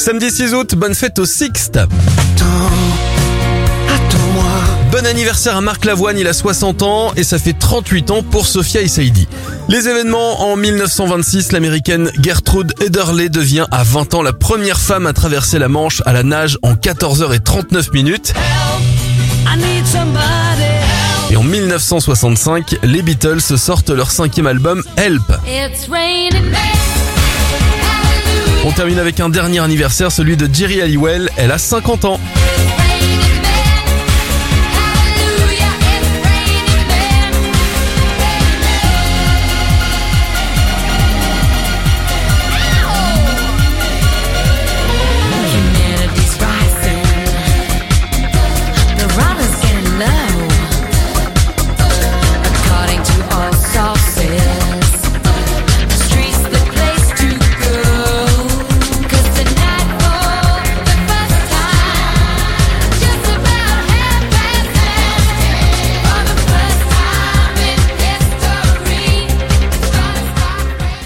Samedi 6 août, bonne fête au Sixte. Bon anniversaire à Marc Lavoine, il a 60 ans et ça fait 38 ans pour Sophia et Saïdi. Les événements en 1926, l'américaine Gertrude Ederle devient à 20 ans la première femme à traverser la Manche à la nage en 14h39 minutes. Et en 1965, les Beatles sortent leur cinquième album Help. It's raining men. On termine avec un dernier anniversaire, celui de Jerry Halliwell, elle a 50 ans.